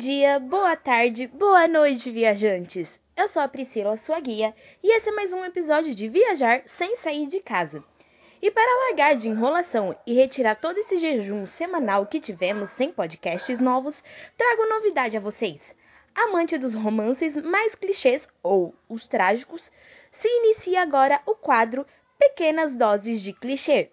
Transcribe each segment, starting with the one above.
dia, boa tarde, boa noite, viajantes! Eu sou a Priscila, sua guia, e esse é mais um episódio de Viajar sem sair de casa. E para largar de enrolação e retirar todo esse jejum semanal que tivemos sem podcasts novos, trago novidade a vocês. Amante dos romances mais clichês ou os trágicos, se inicia agora o quadro Pequenas Doses de Clichê.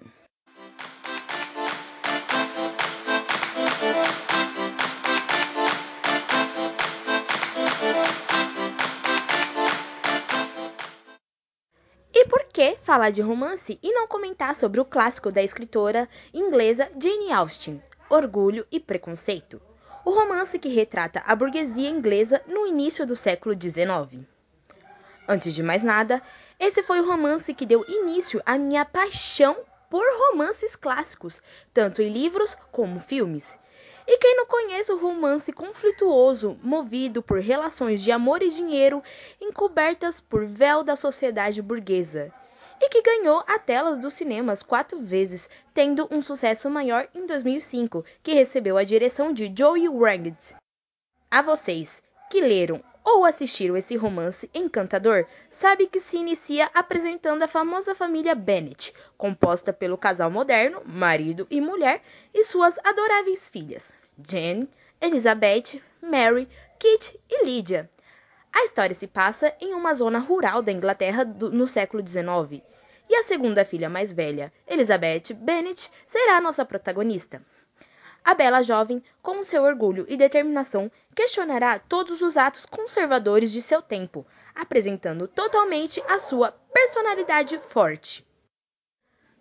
Que falar de romance e não comentar sobre o clássico da escritora inglesa Jane Austen, Orgulho e Preconceito? O romance que retrata a burguesia inglesa no início do século XIX. Antes de mais nada, esse foi o romance que deu início à minha paixão por romances clássicos, tanto em livros como filmes. E quem não conhece o romance conflituoso, movido por relações de amor e dinheiro encobertas por véu da sociedade burguesa? E que ganhou a telas dos cinemas quatro vezes, tendo um sucesso maior em 2005, que recebeu a direção de Joey Wright. A vocês que leram ou assistiram esse romance encantador, sabe que se inicia apresentando a famosa família Bennet, composta pelo casal moderno, marido e mulher, e suas adoráveis filhas, Jane, Elizabeth, Mary, Kit e Lydia. A história se passa em uma zona rural da Inglaterra do, no século XIX. E a segunda filha mais velha, Elizabeth Bennet, será a nossa protagonista. A bela jovem, com seu orgulho e determinação, questionará todos os atos conservadores de seu tempo, apresentando totalmente a sua personalidade forte.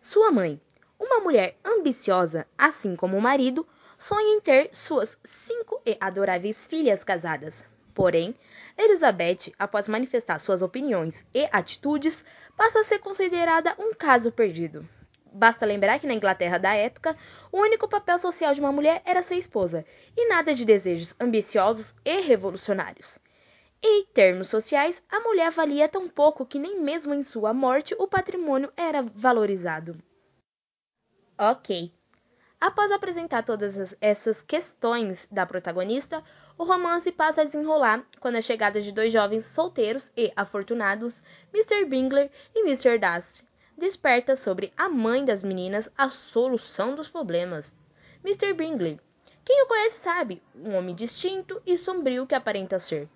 Sua mãe, uma mulher ambiciosa, assim como o marido, sonha em ter suas cinco e adoráveis filhas casadas, Porém, Elizabeth, após manifestar suas opiniões e atitudes, passa a ser considerada um caso perdido. Basta lembrar que na Inglaterra da época, o único papel social de uma mulher era ser esposa, e nada de desejos ambiciosos e revolucionários. Em termos sociais, a mulher valia tão pouco que nem mesmo em sua morte o patrimônio era valorizado. Ok, Após apresentar todas essas questões da protagonista, o romance passa a desenrolar quando a chegada de dois jovens solteiros e afortunados, Mr. Bingley e Mr. Darcy, desperta sobre a mãe das meninas a solução dos problemas. Mr. Bingley, quem o conhece sabe, um homem distinto e sombrio que aparenta ser.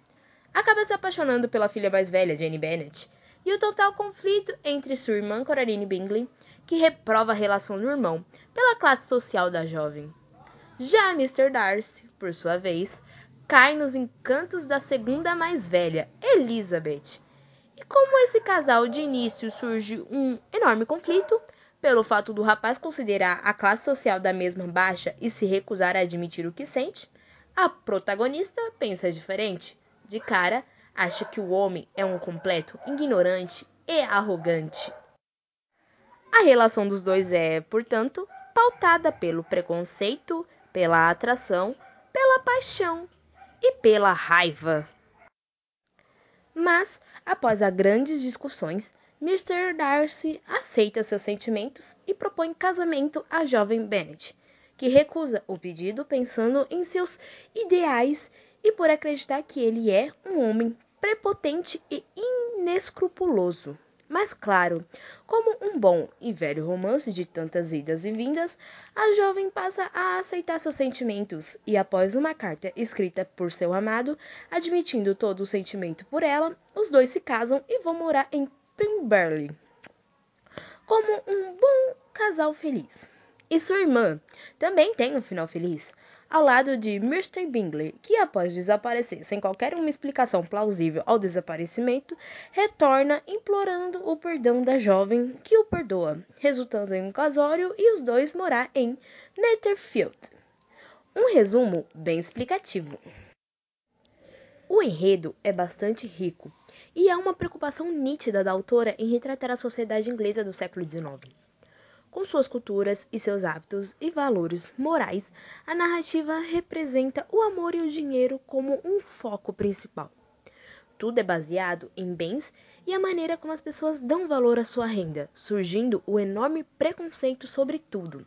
Acaba se apaixonando pela filha mais velha, Jane Bennet, e o total conflito entre sua irmã Coraline Bingley que reprova a relação do irmão pela classe social da jovem. Já Mr. Darcy, por sua vez, cai nos encantos da segunda mais velha, Elizabeth. E como esse casal de início surge um enorme conflito, pelo fato do rapaz considerar a classe social da mesma baixa e se recusar a admitir o que sente, a protagonista pensa diferente. De cara, acha que o homem é um completo ignorante e arrogante. A relação dos dois é, portanto, pautada pelo preconceito, pela atração, pela paixão e pela raiva. Mas, após grandes discussões, Mr. Darcy aceita seus sentimentos e propõe casamento à jovem Bennet, que recusa o pedido pensando em seus ideais e por acreditar que ele é um homem prepotente e inescrupuloso. Mas claro, como um bom e velho romance de tantas idas e vindas, a jovem passa a aceitar seus sentimentos e, após uma carta escrita por seu amado, admitindo todo o sentimento por ela, os dois se casam e vão morar em Pemberley como um bom casal feliz. E sua irmã também tem um final feliz, ao lado de Mr. Bingley, que após desaparecer sem qualquer uma explicação plausível ao desaparecimento, retorna implorando o perdão da jovem, que o perdoa, resultando em um casório e os dois morar em Netherfield. Um resumo bem explicativo. O enredo é bastante rico e há uma preocupação nítida da autora em retratar a sociedade inglesa do século XIX. Com suas culturas e seus hábitos e valores morais, a narrativa representa o amor e o dinheiro como um foco principal. Tudo é baseado em bens e a maneira como as pessoas dão valor à sua renda, surgindo o enorme preconceito sobre tudo.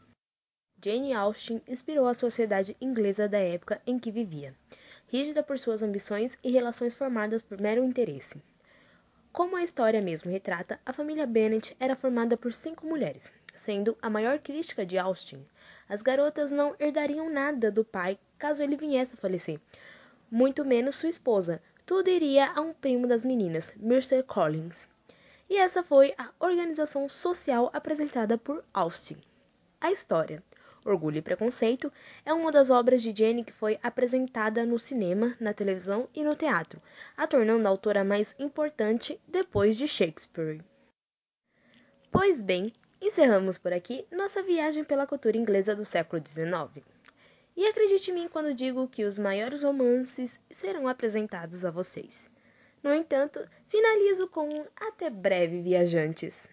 Jane Austen inspirou a sociedade inglesa da época em que vivia, rígida por suas ambições e relações formadas por mero interesse. Como a história mesmo retrata, a família Bennet era formada por cinco mulheres, sendo a maior crítica de Austin. As garotas não herdariam nada do pai caso ele viesse a falecer, muito menos sua esposa. Tudo iria a um primo das meninas, Mercer Collins. E essa foi a organização social apresentada por Austin. A história Orgulho e Preconceito é uma das obras de Jane que foi apresentada no cinema, na televisão e no teatro, a tornando a autora mais importante depois de Shakespeare. Pois bem, encerramos por aqui nossa viagem pela cultura inglesa do século XIX. E acredite em mim quando digo que os maiores romances serão apresentados a vocês. No entanto, finalizo com um até breve, viajantes.